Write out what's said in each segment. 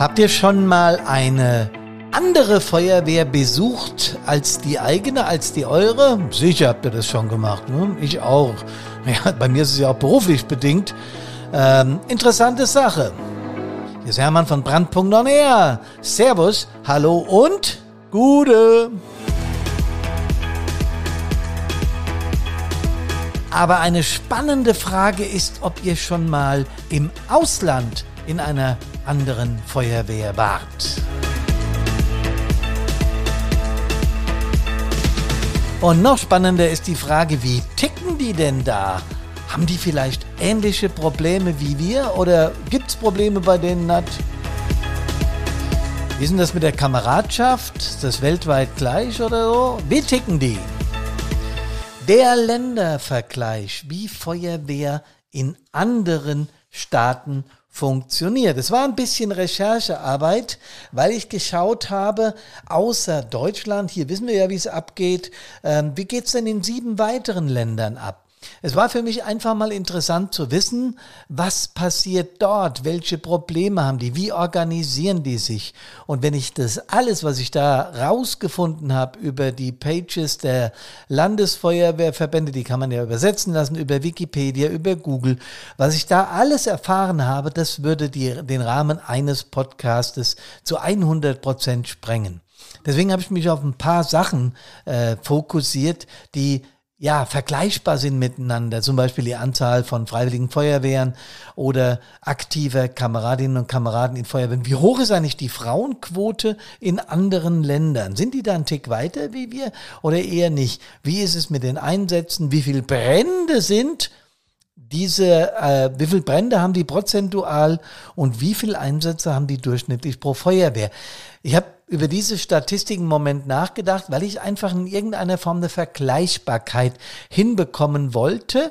Habt ihr schon mal eine andere Feuerwehr besucht als die eigene, als die eure? Sicher habt ihr das schon gemacht, ne? Ich auch. Ja, bei mir ist es ja auch beruflich bedingt. Ähm, interessante Sache. Hier ist Hermann von Brandpunkt. Servus, hallo und Gute. Aber eine spannende Frage ist, ob ihr schon mal im Ausland in einer anderen Feuerwehr wart. Und noch spannender ist die Frage, wie ticken die denn da? Haben die vielleicht ähnliche Probleme wie wir oder gibt es Probleme bei denen nicht? Wie ist denn das mit der Kameradschaft? Ist das weltweit gleich oder so? Wie ticken die? Der Ländervergleich, wie Feuerwehr in anderen Staaten funktioniert. Es war ein bisschen Recherchearbeit, weil ich geschaut habe, außer Deutschland, hier wissen wir ja, wie es abgeht, ähm, wie geht's denn in sieben weiteren Ländern ab? Es war für mich einfach mal interessant zu wissen, was passiert dort, welche Probleme haben die, wie organisieren die sich. Und wenn ich das alles, was ich da rausgefunden habe über die Pages der Landesfeuerwehrverbände, die kann man ja übersetzen lassen über Wikipedia, über Google, was ich da alles erfahren habe, das würde die, den Rahmen eines Podcastes zu 100 Prozent sprengen. Deswegen habe ich mich auf ein paar Sachen äh, fokussiert, die ja, vergleichbar sind miteinander, zum Beispiel die Anzahl von freiwilligen Feuerwehren oder aktiver Kameradinnen und Kameraden in Feuerwehren. Wie hoch ist eigentlich die Frauenquote in anderen Ländern? Sind die da einen Tick weiter wie wir oder eher nicht? Wie ist es mit den Einsätzen? Wie viele Brände sind diese, äh, wie viele Brände haben die prozentual und wie viele Einsätze haben die durchschnittlich pro Feuerwehr? Ich habe über diese Statistiken im Moment nachgedacht, weil ich einfach in irgendeiner Form eine Vergleichbarkeit hinbekommen wollte.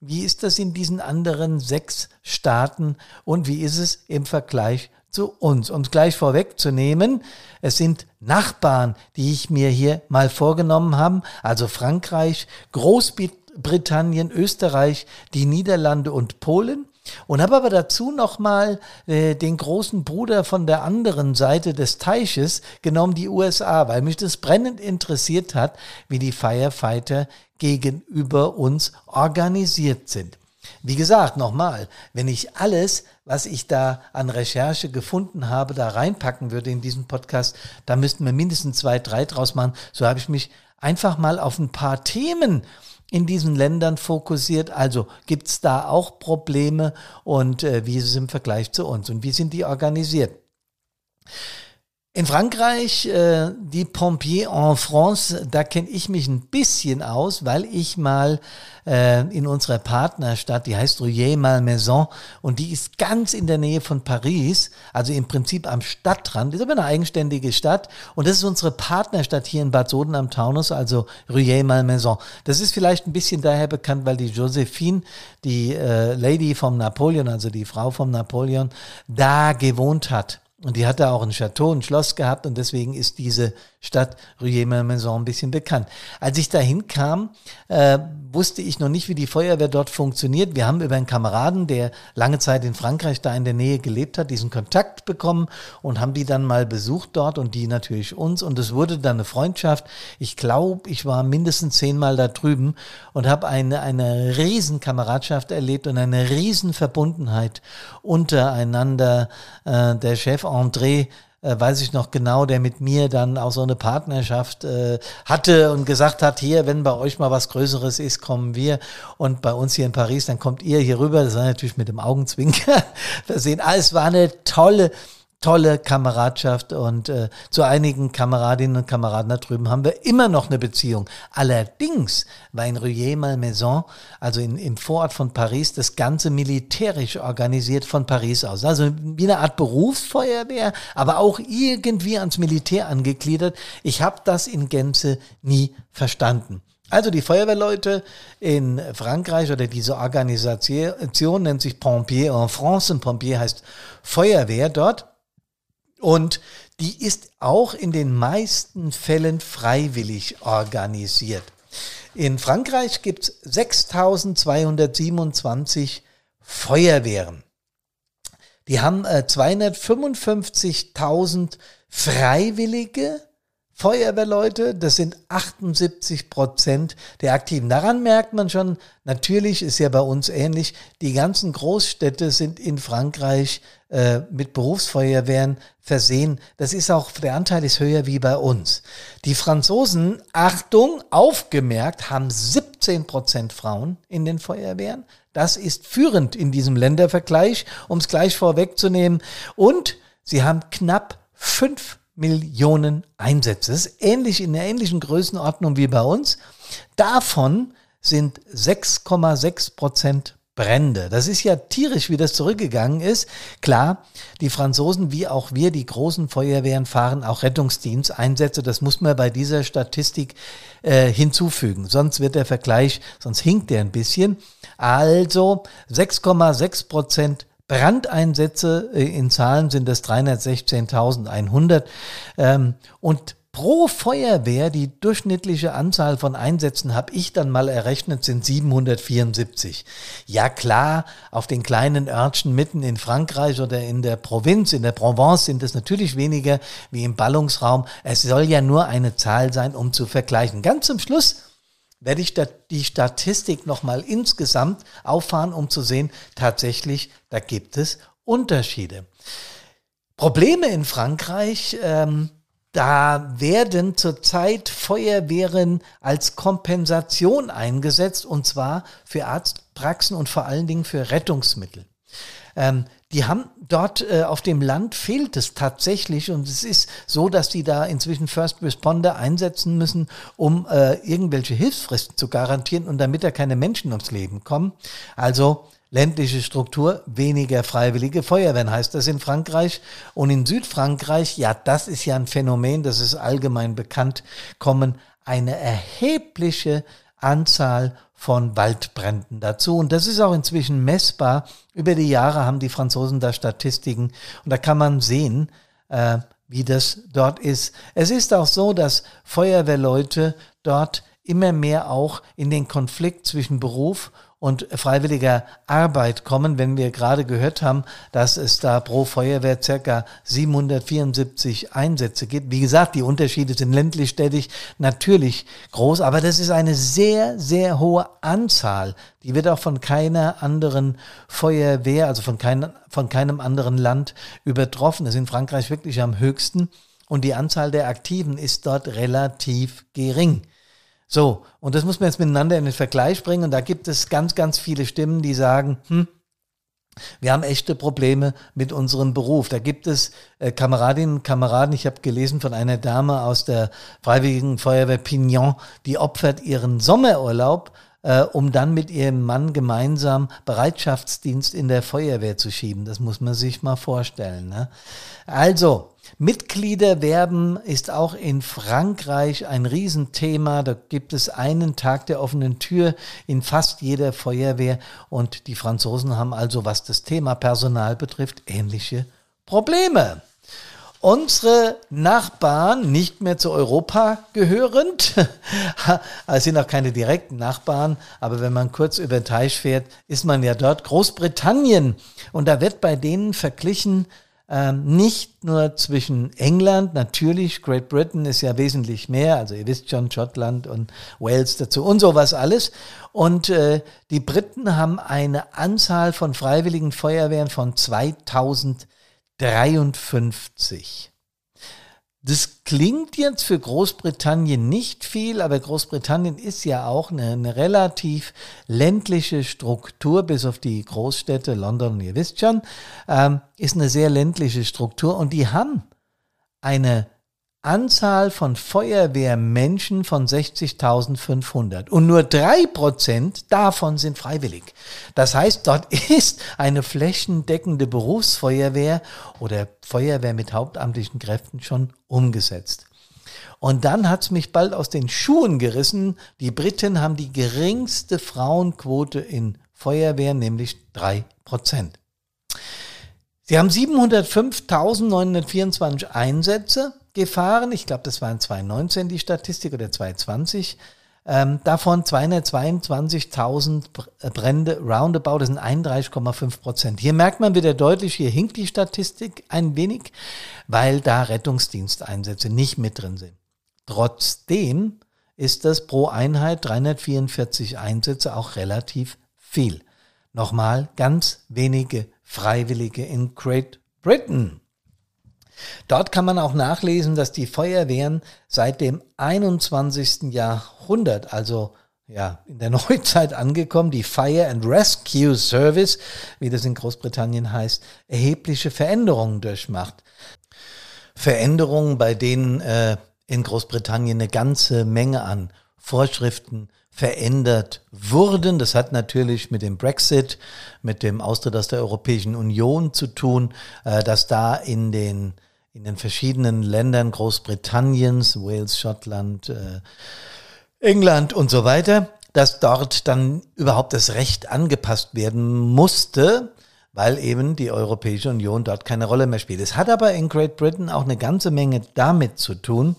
Wie ist das in diesen anderen sechs Staaten und wie ist es im Vergleich zu uns? Um es gleich vorwegzunehmen, es sind Nachbarn, die ich mir hier mal vorgenommen habe, also Frankreich, Großbritannien, Österreich, die Niederlande und Polen. Und habe aber dazu nochmal äh, den großen Bruder von der anderen Seite des Teiches genommen, die USA, weil mich das brennend interessiert hat, wie die Firefighter gegenüber uns organisiert sind. Wie gesagt, nochmal, wenn ich alles, was ich da an Recherche gefunden habe, da reinpacken würde in diesen Podcast, da müssten wir mindestens zwei, drei draus machen. So habe ich mich einfach mal auf ein paar Themen in diesen Ländern fokussiert. Also gibt es da auch Probleme und äh, wie ist es im Vergleich zu uns und wie sind die organisiert? In Frankreich, äh, die Pompiers en France, da kenne ich mich ein bisschen aus, weil ich mal äh, in unserer Partnerstadt, die heißt Rouillé-Malmaison und die ist ganz in der Nähe von Paris, also im Prinzip am Stadtrand, ist aber eine eigenständige Stadt und das ist unsere Partnerstadt hier in Bad Soden am Taunus, also Rouillé-Malmaison. Das ist vielleicht ein bisschen daher bekannt, weil die Josephine, die äh, Lady vom Napoleon, also die Frau vom Napoleon, da gewohnt hat. Und die hatte auch ein Chateau, ein Schloss gehabt und deswegen ist diese Stadt Rueil-Malmaison ein bisschen bekannt. Als ich dahin kam, äh, wusste ich noch nicht, wie die Feuerwehr dort funktioniert. Wir haben über einen Kameraden, der lange Zeit in Frankreich da in der Nähe gelebt hat, diesen Kontakt bekommen und haben die dann mal besucht dort und die natürlich uns. Und es wurde dann eine Freundschaft. Ich glaube, ich war mindestens zehnmal da drüben und habe eine, eine riesen Kameradschaft erlebt und eine riesen Verbundenheit untereinander. Äh, der Chef André äh, weiß ich noch genau, der mit mir dann auch so eine Partnerschaft äh, hatte und gesagt hat, hier, wenn bei euch mal was Größeres ist, kommen wir. Und bei uns hier in Paris, dann kommt ihr hier rüber. Das war natürlich mit dem Augenzwinker versehen. Ah, es war eine tolle, tolle Kameradschaft und äh, zu einigen Kameradinnen und Kameraden da drüben haben wir immer noch eine Beziehung. Allerdings war in Rueil-Malmaison, also in, im Vorort von Paris, das Ganze militärisch organisiert von Paris aus. Also wie eine Art Berufsfeuerwehr, aber auch irgendwie ans Militär angegliedert. Ich habe das in Gänze nie verstanden. Also die Feuerwehrleute in Frankreich oder diese Organisation nennt sich Pompier en France und Pompier heißt Feuerwehr dort. Und die ist auch in den meisten Fällen freiwillig organisiert. In Frankreich gibt es 6227 Feuerwehren. Die haben äh, 255.000 Freiwillige Feuerwehrleute, das sind 78 Prozent der Aktiven. Daran merkt man schon, natürlich ist ja bei uns ähnlich, die ganzen Großstädte sind in Frankreich äh, mit Berufsfeuerwehren versehen. Das ist auch, der Anteil ist höher wie bei uns. Die Franzosen, Achtung, aufgemerkt, haben 17 Prozent Frauen in den Feuerwehren. Das ist führend in diesem Ländervergleich, um es gleich vorwegzunehmen. Und sie haben knapp fünf Millionen Einsätze. Das ist ähnlich in der ähnlichen Größenordnung wie bei uns. Davon sind 6,6 Prozent Brände. Das ist ja tierisch, wie das zurückgegangen ist. Klar, die Franzosen wie auch wir, die großen Feuerwehren, fahren auch Rettungsdiensteinsätze. Das muss man bei dieser Statistik äh, hinzufügen. Sonst wird der Vergleich, sonst hinkt der ein bisschen. Also 6,6 Prozent Brandeinsätze äh, in Zahlen sind es 316.100 ähm, und Pro Feuerwehr, die durchschnittliche Anzahl von Einsätzen habe ich dann mal errechnet, sind 774. Ja klar, auf den kleinen Örtchen mitten in Frankreich oder in der Provinz, in der Provence sind es natürlich weniger wie im Ballungsraum. Es soll ja nur eine Zahl sein, um zu vergleichen. Ganz zum Schluss werde ich die Statistik nochmal insgesamt auffahren, um zu sehen, tatsächlich, da gibt es Unterschiede. Probleme in Frankreich, ähm, da werden zurzeit Feuerwehren als Kompensation eingesetzt, und zwar für Arztpraxen und vor allen Dingen für Rettungsmittel. Ähm, die haben dort äh, auf dem Land fehlt es tatsächlich und es ist so, dass die da inzwischen First Responder einsetzen müssen, um äh, irgendwelche Hilfsfristen zu garantieren und damit da keine Menschen ums Leben kommen. Also ländliche Struktur, weniger freiwillige Feuerwehren heißt das in Frankreich. Und in Südfrankreich, ja, das ist ja ein Phänomen, das ist allgemein bekannt, kommen eine erhebliche Anzahl von Waldbränden dazu. Und das ist auch inzwischen messbar. Über die Jahre haben die Franzosen da Statistiken und da kann man sehen, äh, wie das dort ist. Es ist auch so, dass Feuerwehrleute dort immer mehr auch in den Konflikt zwischen Beruf und freiwilliger Arbeit kommen, wenn wir gerade gehört haben, dass es da pro Feuerwehr circa 774 Einsätze gibt. Wie gesagt, die Unterschiede sind ländlich, städtisch natürlich groß, aber das ist eine sehr, sehr hohe Anzahl. Die wird auch von keiner anderen Feuerwehr, also von, kein, von keinem anderen Land übertroffen. Das ist in Frankreich wirklich am höchsten und die Anzahl der Aktiven ist dort relativ gering. So, und das muss man jetzt miteinander in den Vergleich bringen. Und da gibt es ganz, ganz viele Stimmen, die sagen, hm, wir haben echte Probleme mit unserem Beruf. Da gibt es äh, Kameradinnen und Kameraden. Ich habe gelesen von einer Dame aus der Freiwilligen Feuerwehr Pignon, die opfert ihren Sommerurlaub, äh, um dann mit ihrem Mann gemeinsam Bereitschaftsdienst in der Feuerwehr zu schieben. Das muss man sich mal vorstellen. Ne? Also, Mitglieder werben ist auch in Frankreich ein Riesenthema. Da gibt es einen Tag der offenen Tür in fast jeder Feuerwehr und die Franzosen haben also, was das Thema Personal betrifft, ähnliche Probleme. Unsere Nachbarn, nicht mehr zu Europa gehörend, es sind auch keine direkten Nachbarn, aber wenn man kurz über den Teich fährt, ist man ja dort Großbritannien. Und da wird bei denen verglichen, ähm, nicht nur zwischen England, natürlich, Great Britain ist ja wesentlich mehr, also ihr wisst schon, Schottland und Wales dazu und sowas alles. Und äh, die Briten haben eine Anzahl von freiwilligen Feuerwehren von 2053. Das klingt jetzt für Großbritannien nicht viel, aber Großbritannien ist ja auch eine, eine, relativ ländliche Struktur, bis auf die Großstädte, London, ihr wisst schon, ähm, ist eine sehr ländliche Struktur und die haben eine Anzahl von Feuerwehrmenschen von 60.500 und nur drei Prozent davon sind freiwillig. Das heißt, dort ist eine flächendeckende Berufsfeuerwehr oder Feuerwehr mit hauptamtlichen Kräften schon umgesetzt. Und dann hat es mich bald aus den Schuhen gerissen. Die Briten haben die geringste Frauenquote in Feuerwehr, nämlich drei Prozent. Sie haben 705.924 Einsätze gefahren. Ich glaube, das waren 2019 die Statistik oder 2020. Ähm, davon 222.000 äh, Brände roundabout, das sind 31,5 Prozent. Hier merkt man wieder deutlich, hier hinkt die Statistik ein wenig, weil da Rettungsdiensteinsätze nicht mit drin sind. Trotzdem ist das pro Einheit 344 Einsätze auch relativ viel. Nochmal ganz wenige Freiwillige in Great Britain. Dort kann man auch nachlesen, dass die Feuerwehren seit dem 21. Jahrhundert, also ja, in der Neuzeit angekommen, die Fire and Rescue Service, wie das in Großbritannien heißt, erhebliche Veränderungen durchmacht. Veränderungen, bei denen äh, in Großbritannien eine ganze Menge an Vorschriften verändert wurden. Das hat natürlich mit dem Brexit, mit dem Austritt aus der Europäischen Union zu tun, äh, dass da in den in den verschiedenen Ländern Großbritanniens, Wales, Schottland, äh, England und so weiter, dass dort dann überhaupt das Recht angepasst werden musste, weil eben die Europäische Union dort keine Rolle mehr spielt. Es hat aber in Great Britain auch eine ganze Menge damit zu tun,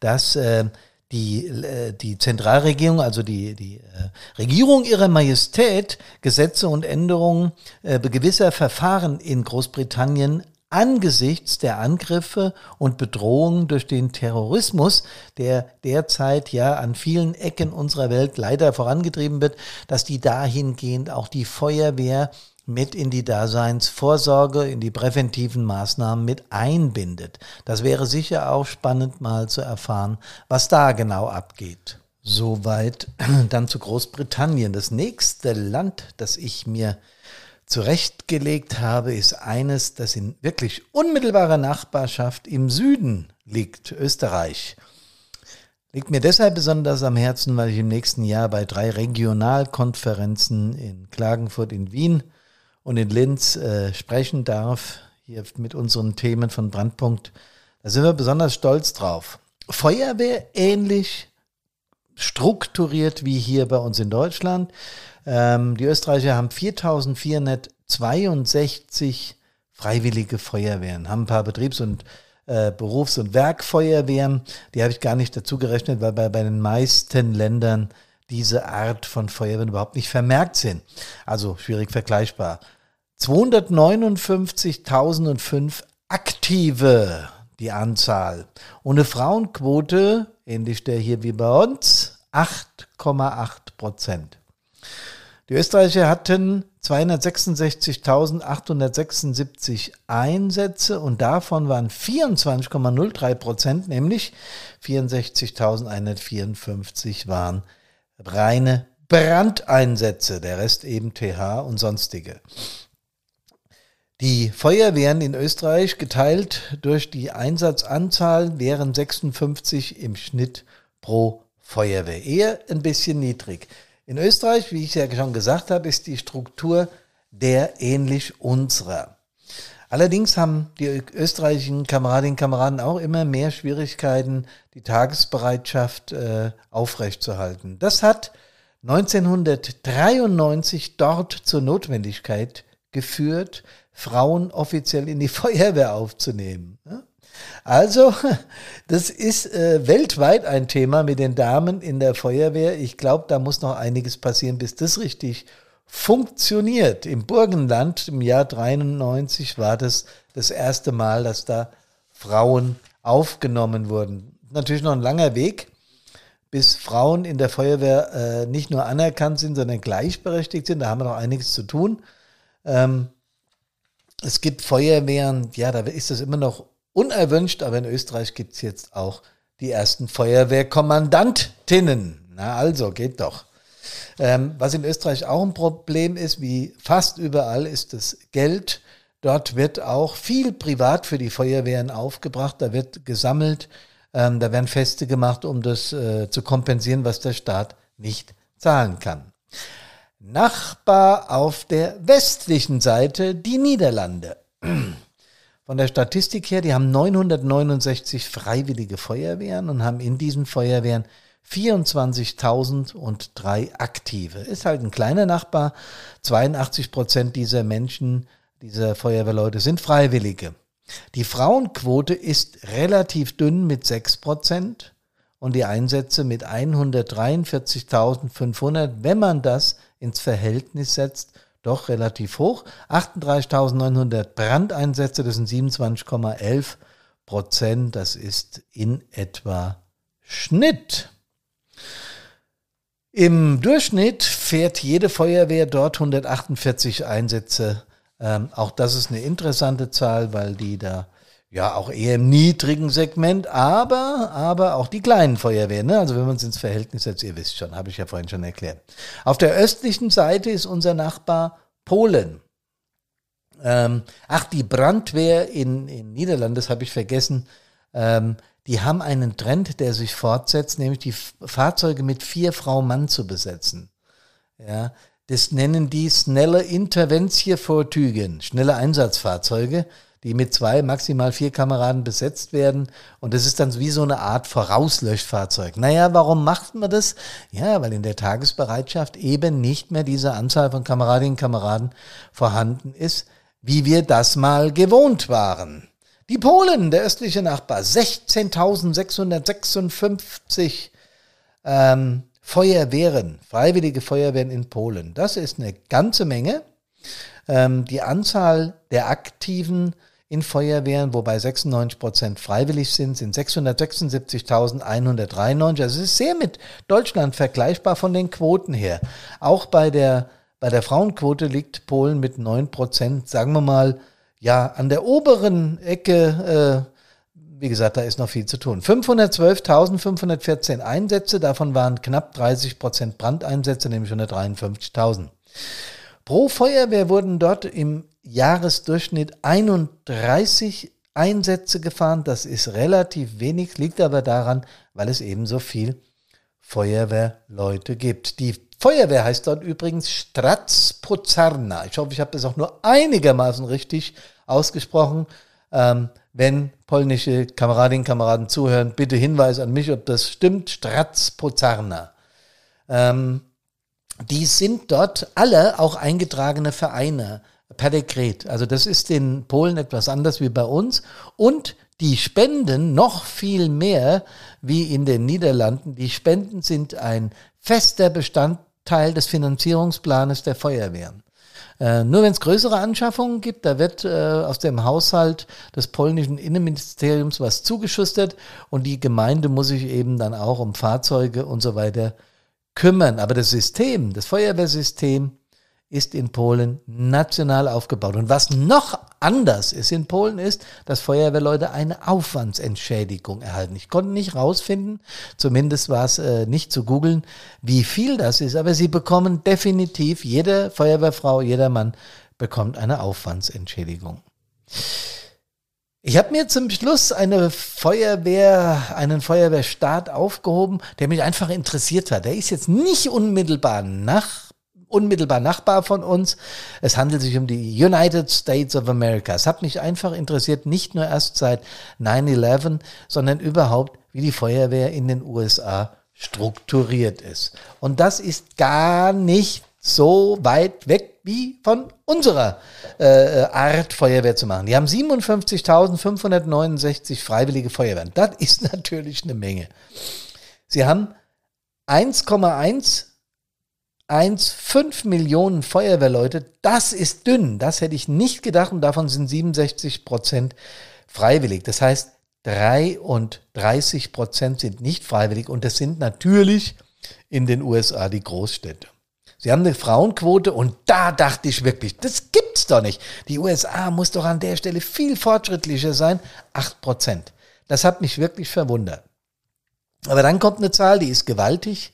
dass äh, die, äh, die Zentralregierung, also die, die äh, Regierung ihrer Majestät, Gesetze und Änderungen äh, gewisser Verfahren in Großbritannien angesichts der Angriffe und Bedrohungen durch den Terrorismus, der derzeit ja an vielen Ecken unserer Welt leider vorangetrieben wird, dass die dahingehend auch die Feuerwehr mit in die Daseinsvorsorge, in die präventiven Maßnahmen mit einbindet. Das wäre sicher auch spannend mal zu erfahren, was da genau abgeht. Soweit dann zu Großbritannien. Das nächste Land, das ich mir zurechtgelegt habe, ist eines, das in wirklich unmittelbarer Nachbarschaft im Süden liegt, Österreich. Liegt mir deshalb besonders am Herzen, weil ich im nächsten Jahr bei drei Regionalkonferenzen in Klagenfurt, in Wien und in Linz äh, sprechen darf, hier mit unseren Themen von Brandpunkt. Da sind wir besonders stolz drauf. Feuerwehr ähnlich strukturiert wie hier bei uns in Deutschland. Ähm, die Österreicher haben 4462 freiwillige Feuerwehren, haben ein paar Betriebs- und äh, Berufs- und Werkfeuerwehren. Die habe ich gar nicht dazu gerechnet, weil bei, bei den meisten Ländern diese Art von Feuerwehren überhaupt nicht vermerkt sind. Also schwierig vergleichbar. 259.005 aktive die Anzahl. Und eine Frauenquote, ähnlich der hier wie bei uns, 8,8 Prozent. Die Österreicher hatten 266.876 Einsätze und davon waren 24,03 Prozent, nämlich 64.154 waren reine Brandeinsätze, der Rest eben TH und sonstige. Die Feuerwehren in Österreich geteilt durch die Einsatzanzahl wären 56 im Schnitt pro Feuerwehr. Eher ein bisschen niedrig. In Österreich, wie ich ja schon gesagt habe, ist die Struktur der ähnlich unserer. Allerdings haben die österreichischen Kameradinnen und Kameraden auch immer mehr Schwierigkeiten, die Tagesbereitschaft äh, aufrechtzuerhalten. Das hat 1993 dort zur Notwendigkeit geführt, Frauen offiziell in die Feuerwehr aufzunehmen. Also, das ist äh, weltweit ein Thema mit den Damen in der Feuerwehr. Ich glaube, da muss noch einiges passieren, bis das richtig funktioniert. Im Burgenland im Jahr 93 war das das erste Mal, dass da Frauen aufgenommen wurden. Natürlich noch ein langer Weg, bis Frauen in der Feuerwehr äh, nicht nur anerkannt sind, sondern gleichberechtigt sind. Da haben wir noch einiges zu tun. Ähm, es gibt Feuerwehren, ja, da ist das immer noch unerwünscht, aber in Österreich gibt es jetzt auch die ersten Feuerwehrkommandantinnen. Na also, geht doch. Ähm, was in Österreich auch ein Problem ist, wie fast überall, ist das Geld. Dort wird auch viel privat für die Feuerwehren aufgebracht. Da wird gesammelt, ähm, da werden Feste gemacht, um das äh, zu kompensieren, was der Staat nicht zahlen kann. Nachbar auf der westlichen Seite die Niederlande. Von der Statistik her, die haben 969 freiwillige Feuerwehren und haben in diesen Feuerwehren 24.003 aktive. Ist halt ein kleiner Nachbar. 82 Prozent dieser Menschen, dieser Feuerwehrleute sind Freiwillige. Die Frauenquote ist relativ dünn mit 6 Prozent und die Einsätze mit 143.500, wenn man das ins Verhältnis setzt, doch relativ hoch. 38.900 Brandeinsätze, das sind 27,11 Prozent, das ist in etwa Schnitt. Im Durchschnitt fährt jede Feuerwehr dort 148 Einsätze. Ähm, auch das ist eine interessante Zahl, weil die da ja auch eher im niedrigen Segment, aber, aber auch die kleinen Feuerwehren. Ne? Also wenn man es ins Verhältnis setzt, ihr wisst schon, habe ich ja vorhin schon erklärt. Auf der östlichen Seite ist unser Nachbar Polen. Ähm, ach, die Brandwehr in, in Niederlanden, das habe ich vergessen. Ähm, die haben einen Trend, der sich fortsetzt, nämlich die Fahrzeuge mit vier Frau Mann zu besetzen. Ja, das nennen die schnelle Interventievortügen, schnelle Einsatzfahrzeuge, die mit zwei, maximal vier Kameraden besetzt werden. Und das ist dann wie so eine Art Vorauslöschfahrzeug. Naja, warum macht man das? Ja, weil in der Tagesbereitschaft eben nicht mehr diese Anzahl von Kameradinnen und Kameraden vorhanden ist, wie wir das mal gewohnt waren. Die Polen, der östliche Nachbar, 16.656 ähm, Feuerwehren, freiwillige Feuerwehren in Polen. Das ist eine ganze Menge. Ähm, die Anzahl der Aktiven in Feuerwehren, wobei 96 Prozent freiwillig sind, sind 676.193. Also es ist sehr mit Deutschland vergleichbar von den Quoten her. Auch bei der, bei der Frauenquote liegt Polen mit 9 Prozent, sagen wir mal, ja, an der oberen Ecke, äh, wie gesagt, da ist noch viel zu tun. 512.514 Einsätze, davon waren knapp 30 Prozent Brandeinsätze, nämlich 153.000. Pro Feuerwehr wurden dort im Jahresdurchschnitt 31 Einsätze gefahren. Das ist relativ wenig, liegt aber daran, weil es eben so viel Feuerwehrleute gibt. Die Feuerwehr heißt dort übrigens Stratspozarna. Ich hoffe, ich habe das auch nur einigermaßen richtig ausgesprochen. Ähm, wenn polnische Kameradinnen und Kameraden zuhören, bitte Hinweis an mich, ob das stimmt. Stratspozarna. Ähm, die sind dort alle auch eingetragene Vereine per Dekret. Also das ist in Polen etwas anders wie bei uns. Und die Spenden noch viel mehr wie in den Niederlanden. Die Spenden sind ein fester Bestandteil des Finanzierungsplanes der Feuerwehren. Äh, nur wenn es größere Anschaffungen gibt, da wird äh, aus dem Haushalt des polnischen Innenministeriums was zugeschustert und die Gemeinde muss sich eben dann auch um Fahrzeuge und so weiter kümmern. Aber das System, das Feuerwehrsystem, ist in Polen national aufgebaut. Und was noch anders ist in Polen ist, dass Feuerwehrleute eine Aufwandsentschädigung erhalten. Ich konnte nicht rausfinden, zumindest war es äh, nicht zu googeln, wie viel das ist, aber sie bekommen definitiv, jede Feuerwehrfrau, jeder Mann bekommt eine Aufwandsentschädigung. Ich habe mir zum Schluss eine Feuerwehr, einen Feuerwehrstaat aufgehoben, der mich einfach interessiert hat. Der ist jetzt nicht unmittelbar nach unmittelbar Nachbar von uns. Es handelt sich um die United States of America. Es hat mich einfach interessiert, nicht nur erst seit 9-11, sondern überhaupt, wie die Feuerwehr in den USA strukturiert ist. Und das ist gar nicht so weit weg wie von unserer äh, Art Feuerwehr zu machen. Die haben 57.569 freiwillige Feuerwehren. Das ist natürlich eine Menge. Sie haben 1,1 1,5 Millionen Feuerwehrleute, das ist dünn. Das hätte ich nicht gedacht und davon sind 67 Prozent freiwillig. Das heißt, 33 Prozent sind nicht freiwillig und das sind natürlich in den USA die Großstädte. Sie haben eine Frauenquote und da dachte ich wirklich, das gibt's doch nicht. Die USA muss doch an der Stelle viel fortschrittlicher sein. 8 Prozent. Das hat mich wirklich verwundert. Aber dann kommt eine Zahl, die ist gewaltig.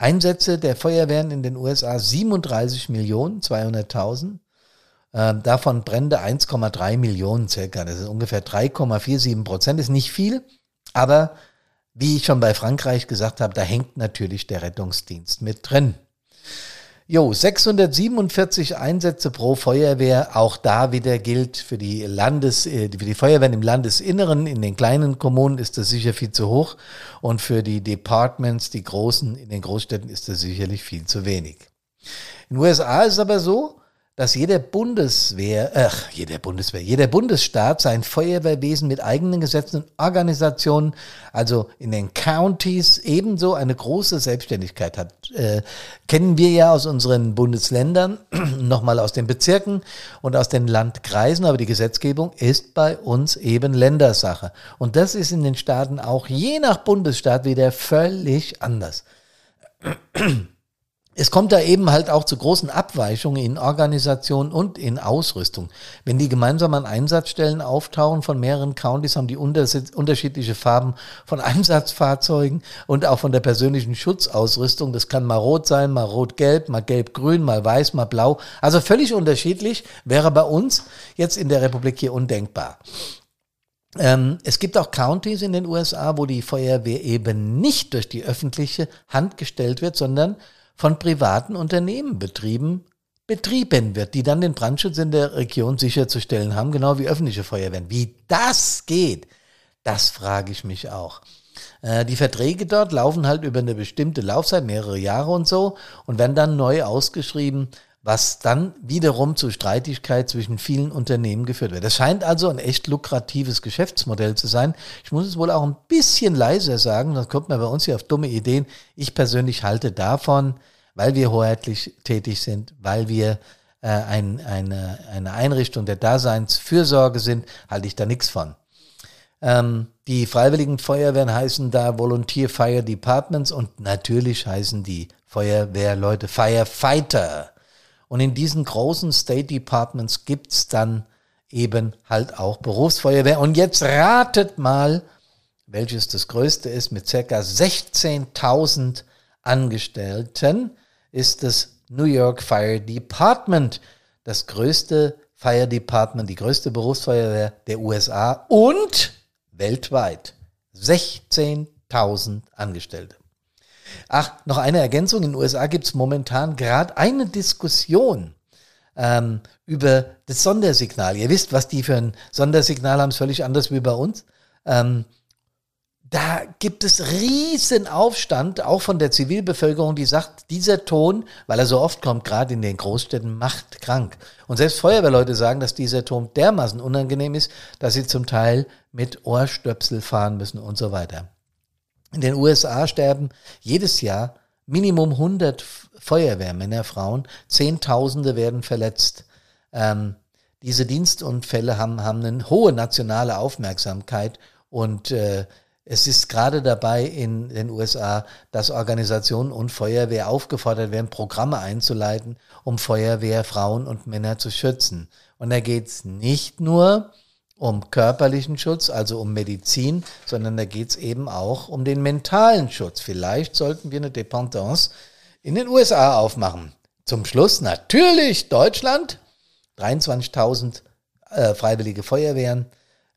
Einsätze der Feuerwehren in den USA 37 Millionen 200.000. Ähm, davon Brände 1,3 Millionen circa. Das ist ungefähr 3,47 Prozent. Ist nicht viel, aber wie ich schon bei Frankreich gesagt habe, da hängt natürlich der Rettungsdienst mit drin. Jo, 647 Einsätze pro Feuerwehr. Auch da wieder gilt für die Landes, äh, für die Feuerwehren im Landesinneren. In den kleinen Kommunen ist das sicher viel zu hoch. Und für die Departments, die großen, in den Großstädten ist das sicherlich viel zu wenig. In den USA ist es aber so, dass jeder Bundeswehr, ach, jeder Bundeswehr, jeder Bundesstaat sein Feuerwehrwesen mit eigenen Gesetzen und Organisationen, also in den Counties, ebenso eine große Selbstständigkeit hat. Äh, kennen wir ja aus unseren Bundesländern, nochmal aus den Bezirken und aus den Landkreisen, aber die Gesetzgebung ist bei uns eben Ländersache. Und das ist in den Staaten auch je nach Bundesstaat wieder völlig anders. Es kommt da eben halt auch zu großen Abweichungen in Organisation und in Ausrüstung. Wenn die gemeinsam an Einsatzstellen auftauchen von mehreren Counties, haben die unterschiedliche Farben von Einsatzfahrzeugen und auch von der persönlichen Schutzausrüstung. Das kann mal rot sein, mal rot-gelb, mal gelb-grün, mal weiß, mal blau. Also völlig unterschiedlich wäre bei uns jetzt in der Republik hier undenkbar. Ähm, es gibt auch Counties in den USA, wo die Feuerwehr eben nicht durch die öffentliche Hand gestellt wird, sondern von privaten Unternehmen betrieben, betrieben wird, die dann den Brandschutz in der Region sicherzustellen haben, genau wie öffentliche Feuerwehren. Wie das geht, das frage ich mich auch. Äh, die Verträge dort laufen halt über eine bestimmte Laufzeit, mehrere Jahre und so, und werden dann neu ausgeschrieben, was dann wiederum zu Streitigkeit zwischen vielen Unternehmen geführt wird. Das scheint also ein echt lukratives Geschäftsmodell zu sein. Ich muss es wohl auch ein bisschen leiser sagen, sonst kommt man bei uns hier auf dumme Ideen. Ich persönlich halte davon, weil wir hoheitlich tätig sind, weil wir äh, ein, eine, eine Einrichtung der Daseinsfürsorge sind, halte ich da nichts von. Ähm, die Freiwilligen Feuerwehren heißen da Volunteer Fire Departments und natürlich heißen die Feuerwehrleute Firefighter. Und in diesen großen State Departments gibt's dann eben halt auch Berufsfeuerwehr. Und jetzt ratet mal, welches das größte ist, mit circa 16.000 Angestellten, ist das New York Fire Department, das größte Fire Department, die größte Berufsfeuerwehr der USA und weltweit. 16.000 Angestellte. Ach, noch eine Ergänzung. In den USA gibt es momentan gerade eine Diskussion ähm, über das Sondersignal. Ihr wisst, was die für ein Sondersignal haben, ist völlig anders wie bei uns. Ähm, da gibt es riesen Aufstand, auch von der Zivilbevölkerung, die sagt, dieser Ton, weil er so oft kommt, gerade in den Großstädten, macht krank. Und selbst Feuerwehrleute sagen, dass dieser Ton dermaßen unangenehm ist, dass sie zum Teil mit Ohrstöpsel fahren müssen und so weiter. In den USA sterben jedes Jahr Minimum 100 Feuerwehrmänner, Frauen, Zehntausende werden verletzt. Ähm, diese Dienstunfälle haben, haben eine hohe nationale Aufmerksamkeit und äh, es ist gerade dabei in den USA, dass Organisationen und Feuerwehr aufgefordert werden, Programme einzuleiten, um Feuerwehr, Frauen und Männer zu schützen. Und da geht es nicht nur um körperlichen Schutz, also um Medizin, sondern da geht es eben auch um den mentalen Schutz. Vielleicht sollten wir eine Dependance in den USA aufmachen. Zum Schluss natürlich Deutschland, 23.000 äh, freiwillige Feuerwehren.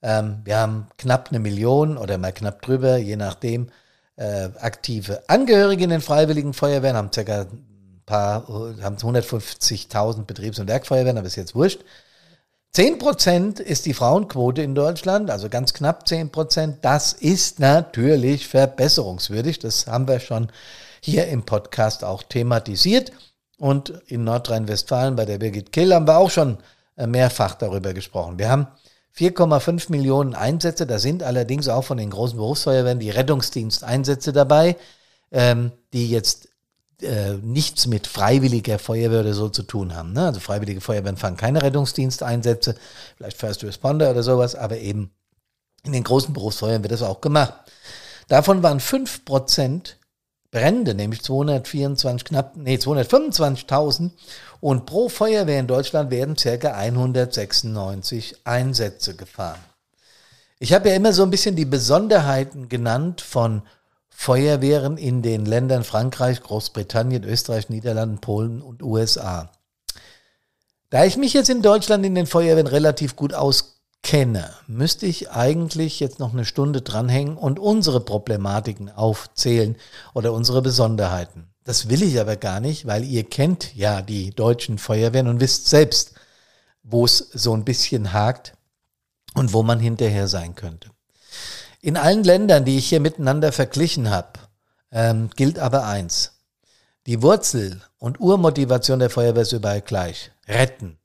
Ähm, wir haben knapp eine Million oder mal knapp drüber, je nachdem, äh, aktive Angehörige in den freiwilligen Feuerwehren, haben ca. ein paar, haben 150.000 Betriebs- und Werkfeuerwehren, aber ist jetzt wurscht. 10 Prozent ist die Frauenquote in Deutschland, also ganz knapp 10 Prozent. Das ist natürlich verbesserungswürdig. Das haben wir schon hier im Podcast auch thematisiert. Und in Nordrhein-Westfalen bei der Birgit Kehl haben wir auch schon äh, mehrfach darüber gesprochen. Wir haben 4,5 Millionen Einsätze. Da sind allerdings auch von den großen Berufsfeuerwehren die Rettungsdiensteinsätze dabei, ähm, die jetzt äh, nichts mit freiwilliger Feuerwehr oder so zu tun haben. Ne? Also freiwillige Feuerwehren fahren keine Rettungsdiensteinsätze, vielleicht First Responder oder sowas, aber eben in den großen Berufsfeuern wird das auch gemacht. Davon waren 5% Brände, nämlich 224 knapp, nee, 225.000 und pro Feuerwehr in Deutschland werden ca. 196 Einsätze gefahren. Ich habe ja immer so ein bisschen die Besonderheiten genannt von Feuerwehren in den Ländern Frankreich, Großbritannien, Österreich, Niederlanden, Polen und USA. Da ich mich jetzt in Deutschland in den Feuerwehren relativ gut auskenne, müsste ich eigentlich jetzt noch eine Stunde dranhängen und unsere Problematiken aufzählen oder unsere Besonderheiten. Das will ich aber gar nicht, weil ihr kennt ja die deutschen Feuerwehren und wisst selbst, wo es so ein bisschen hakt und wo man hinterher sein könnte. In allen Ländern, die ich hier miteinander verglichen habe, ähm, gilt aber eins. Die Wurzel und Urmotivation der Feuerwehr ist überall gleich. Retten,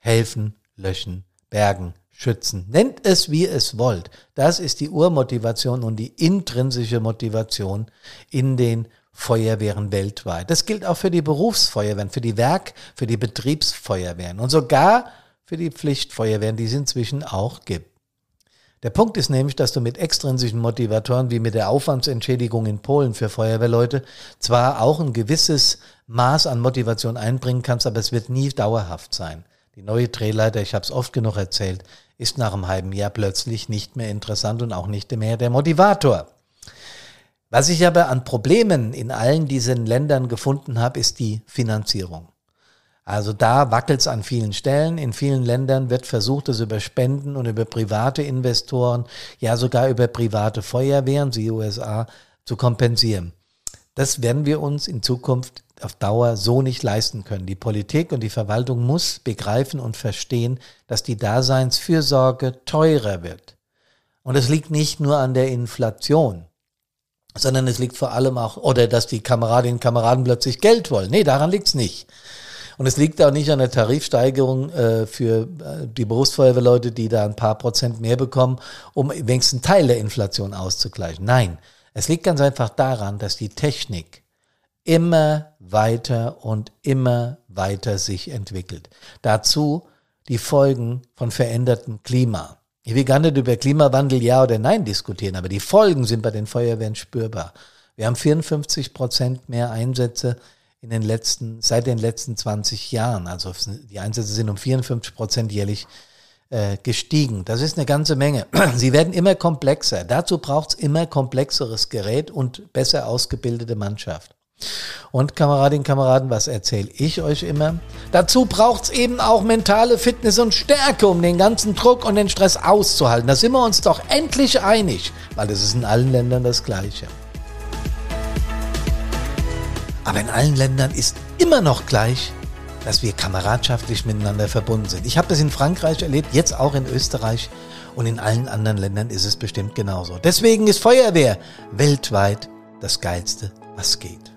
helfen, löschen, bergen, schützen. Nennt es, wie es wollt. Das ist die Urmotivation und die intrinsische Motivation in den Feuerwehren weltweit. Das gilt auch für die Berufsfeuerwehren, für die Werk, für die Betriebsfeuerwehren und sogar für die Pflichtfeuerwehren, die es inzwischen auch gibt. Der Punkt ist nämlich, dass du mit extrinsischen Motivatoren wie mit der Aufwandsentschädigung in Polen für Feuerwehrleute zwar auch ein gewisses Maß an Motivation einbringen kannst, aber es wird nie dauerhaft sein. Die neue Drehleiter, ich habe es oft genug erzählt, ist nach einem halben Jahr plötzlich nicht mehr interessant und auch nicht mehr der Motivator. Was ich aber an Problemen in allen diesen Ländern gefunden habe, ist die Finanzierung. Also da wackelt es an vielen Stellen. In vielen Ländern wird versucht, es über Spenden und über private Investoren, ja sogar über private Feuerwehren, die USA, zu kompensieren. Das werden wir uns in Zukunft auf Dauer so nicht leisten können. Die Politik und die Verwaltung muss begreifen und verstehen, dass die Daseinsfürsorge teurer wird. Und es liegt nicht nur an der Inflation, sondern es liegt vor allem auch, oder dass die Kameradinnen und Kameraden plötzlich Geld wollen. Nee, daran liegt's nicht. Und es liegt auch nicht an der Tarifsteigerung äh, für äh, die Berufsfeuerwehrleute, die da ein paar Prozent mehr bekommen, um wenigstens einen Teil der Inflation auszugleichen. Nein, es liegt ganz einfach daran, dass die Technik immer weiter und immer weiter sich entwickelt. Dazu die Folgen von verändertem Klima. Ich will gar nicht über Klimawandel ja oder nein diskutieren, aber die Folgen sind bei den Feuerwehren spürbar. Wir haben 54 Prozent mehr Einsätze in den letzten, seit den letzten 20 Jahren. Also die Einsätze sind um 54 Prozent jährlich äh, gestiegen. Das ist eine ganze Menge. Sie werden immer komplexer. Dazu braucht es immer komplexeres Gerät und besser ausgebildete Mannschaft. Und Kameradinnen, Kameraden, was erzähle ich euch immer? Dazu braucht es eben auch mentale Fitness und Stärke, um den ganzen Druck und den Stress auszuhalten. Da sind wir uns doch endlich einig, weil das ist in allen Ländern das Gleiche. Aber in allen Ländern ist immer noch gleich, dass wir kameradschaftlich miteinander verbunden sind. Ich habe das in Frankreich erlebt, jetzt auch in Österreich und in allen anderen Ländern ist es bestimmt genauso. Deswegen ist Feuerwehr weltweit das Geilste, was geht.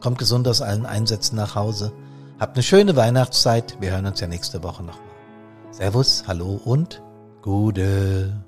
Kommt gesund aus allen Einsätzen nach Hause. Habt eine schöne Weihnachtszeit. Wir hören uns ja nächste Woche nochmal. Servus, hallo und Gude.